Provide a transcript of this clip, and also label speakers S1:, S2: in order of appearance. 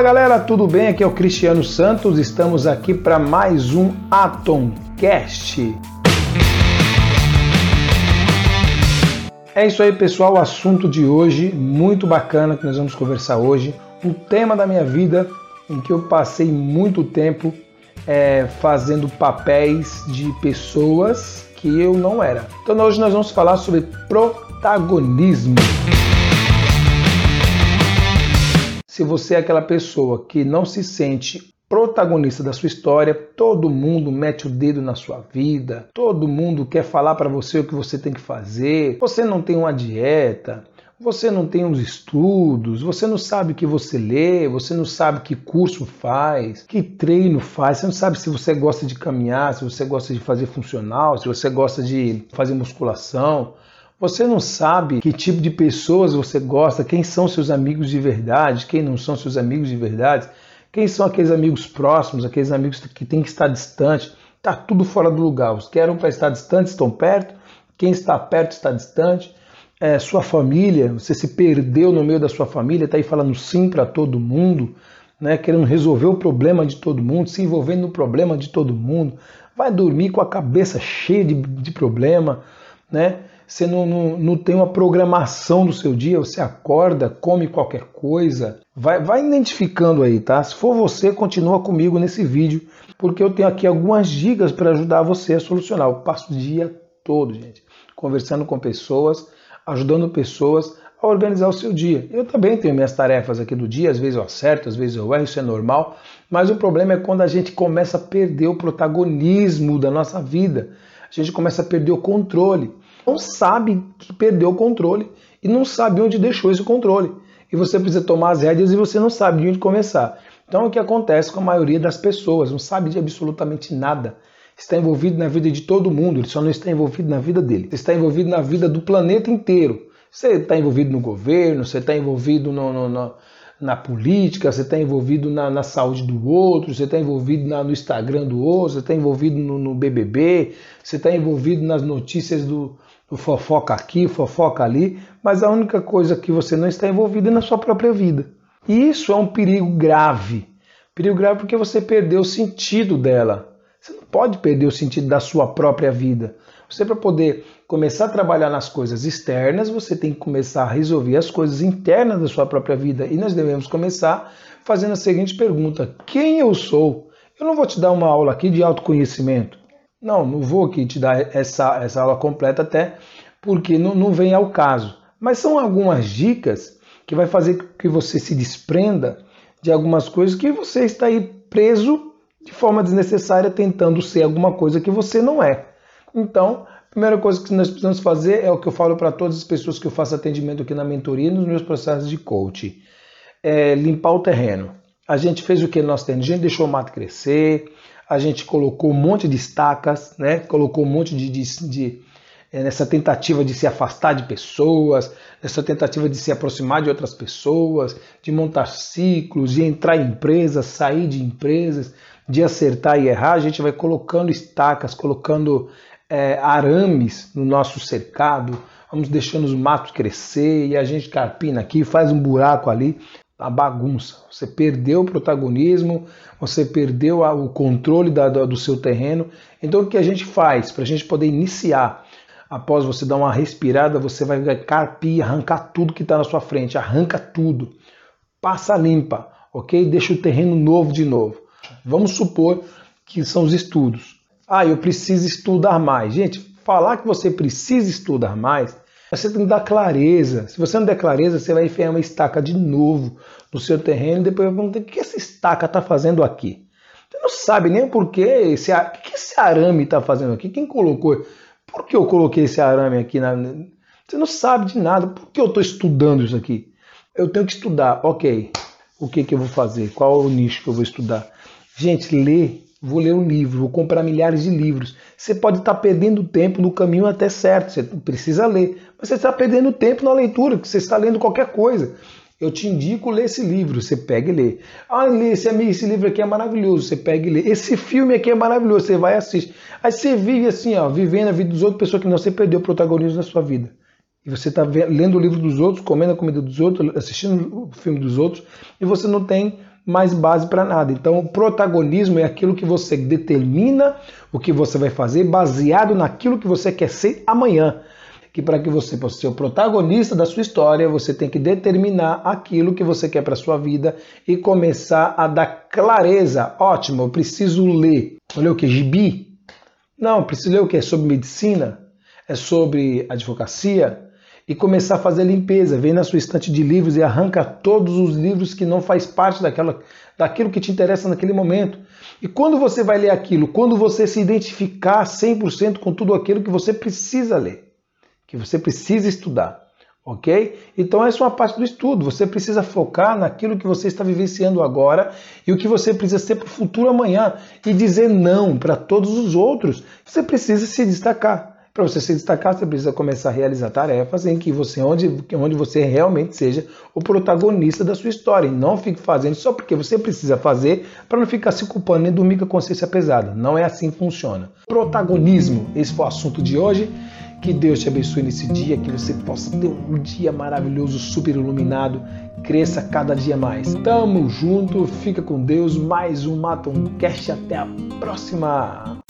S1: Fala galera, tudo bem? Aqui é o Cristiano Santos, estamos aqui para mais um Atomcast. É isso aí, pessoal. O assunto de hoje, muito bacana que nós vamos conversar hoje. Um tema da minha vida em que eu passei muito tempo é, fazendo papéis de pessoas que eu não era. Então hoje nós vamos falar sobre protagonismo. Se você é aquela pessoa que não se sente protagonista da sua história, todo mundo mete o dedo na sua vida, todo mundo quer falar para você o que você tem que fazer. Você não tem uma dieta, você não tem uns estudos, você não sabe o que você lê, você não sabe que curso faz, que treino faz, você não sabe se você gosta de caminhar, se você gosta de fazer funcional, se você gosta de fazer musculação. Você não sabe que tipo de pessoas você gosta, quem são seus amigos de verdade, quem não são seus amigos de verdade, quem são aqueles amigos próximos, aqueles amigos que têm que estar distante. Está tudo fora do lugar. Os que eram para estar distantes estão perto, quem está perto está distante. É, sua família, você se perdeu no meio da sua família, está aí falando sim para todo mundo, né, querendo resolver o problema de todo mundo, se envolvendo no problema de todo mundo. Vai dormir com a cabeça cheia de, de problema, né? Você não, não, não, tem uma programação do seu dia, você acorda, come qualquer coisa. Vai, vai identificando aí, tá? Se for você, continua comigo nesse vídeo, porque eu tenho aqui algumas dicas para ajudar você a solucionar. Eu passo o dia todo, gente, conversando com pessoas, ajudando pessoas a organizar o seu dia. Eu também tenho minhas tarefas aqui do dia, às vezes eu acerto, às vezes eu erro, isso é normal, mas o problema é quando a gente começa a perder o protagonismo da nossa vida. A gente começa a perder o controle não sabe que perdeu o controle e não sabe onde deixou esse controle. E você precisa tomar as rédeas e você não sabe de onde começar. Então é o que acontece com a maioria das pessoas, não sabe de absolutamente nada. Está envolvido na vida de todo mundo, ele só não está envolvido na vida dele. Está envolvido na vida do planeta inteiro. Você está envolvido no governo, você está envolvido no, no, no na política, você está envolvido na, na, saúde do outro, você está envolvido na, no Instagram do outro, você está envolvido no, no, BBB, você está envolvido nas notícias do, do, fofoca aqui, fofoca ali, mas a única coisa que você não está envolvido é na sua própria vida. E isso é um perigo grave. Perigo grave porque você perdeu o sentido dela. Você não pode perder o sentido da sua própria vida. Você, para poder começar a trabalhar nas coisas externas, você tem que começar a resolver as coisas internas da sua própria vida. E nós devemos começar fazendo a seguinte pergunta: Quem eu sou? Eu não vou te dar uma aula aqui de autoconhecimento. Não, não vou aqui te dar essa, essa aula completa, até porque não, não vem ao caso. Mas são algumas dicas que vai fazer que você se desprenda de algumas coisas que você está aí preso de forma desnecessária tentando ser alguma coisa que você não é. Então, primeira coisa que nós precisamos fazer é o que eu falo para todas as pessoas que eu faço atendimento aqui na mentoria nos meus processos de coaching. É limpar o terreno. A gente fez o que nós temos, a gente deixou o mato crescer, a gente colocou um monte de estacas, né? colocou um monte de, de, de é, nessa tentativa de se afastar de pessoas, nessa tentativa de se aproximar de outras pessoas, de montar ciclos, de entrar em empresas, sair de empresas, de acertar e errar, a gente vai colocando estacas, colocando é, arames no nosso cercado, vamos deixando os matos crescer e a gente carpina aqui, faz um buraco ali, a bagunça. Você perdeu o protagonismo, você perdeu o controle da, do seu terreno. Então o que a gente faz para a gente poder iniciar? Após você dar uma respirada, você vai carpir, arrancar tudo que está na sua frente, arranca tudo, passa limpa, ok? Deixa o terreno novo de novo. Vamos supor que são os estudos. Ah, eu preciso estudar mais. Gente, falar que você precisa estudar mais, você tem que dar clareza. Se você não der clareza, você vai enfiar uma estaca de novo no seu terreno e depois vai perguntar o que essa estaca está fazendo aqui. Você não sabe nem por que esse, o que esse arame está fazendo aqui. Quem colocou? Por que eu coloquei esse arame aqui? Na... Você não sabe de nada. Por que eu estou estudando isso aqui? Eu tenho que estudar. Ok, o que, que eu vou fazer? Qual é o nicho que eu vou estudar? Gente, ler vou ler um livro, vou comprar milhares de livros. Você pode estar perdendo tempo no caminho até certo, você precisa ler, mas você está perdendo tempo na leitura, porque você está lendo qualquer coisa. Eu te indico ler esse livro, você pega e lê. Ah, lê, esse, esse livro aqui é maravilhoso, você pega e lê. Esse filme aqui é maravilhoso, você vai e assiste. Aí você vive assim, ó, vivendo a vida dos outros, pessoas que não você perdeu o protagonismo na sua vida. E você está lendo o livro dos outros, comendo a comida dos outros, assistindo o filme dos outros, e você não tem mais base para nada. Então, o protagonismo é aquilo que você determina o que você vai fazer baseado naquilo que você quer ser amanhã. Que para que você possa ser o protagonista da sua história, você tem que determinar aquilo que você quer para sua vida e começar a dar clareza. Ótimo, eu preciso ler. Olha o que? Gibi? Não, preciso ler o que? É sobre medicina? É sobre advocacia? E começar a fazer limpeza. Vem na sua estante de livros e arranca todos os livros que não faz parte daquela, daquilo que te interessa naquele momento. E quando você vai ler aquilo, quando você se identificar 100% com tudo aquilo que você precisa ler, que você precisa estudar, ok? Então essa é uma parte do estudo. Você precisa focar naquilo que você está vivenciando agora e o que você precisa ser para o futuro amanhã e dizer não para todos os outros. Você precisa se destacar. Para você se destacar, você precisa começar a realizar tarefas em que você, onde, onde você realmente seja o protagonista da sua história. E não fique fazendo só porque você precisa fazer para não ficar se culpando nem dormir com a consciência pesada. Não é assim que funciona. Protagonismo, esse foi o assunto de hoje. Que Deus te abençoe nesse dia, que você possa ter um dia maravilhoso, super iluminado, cresça cada dia mais. Tamo junto, fica com Deus, mais um Maton Cast, até a próxima!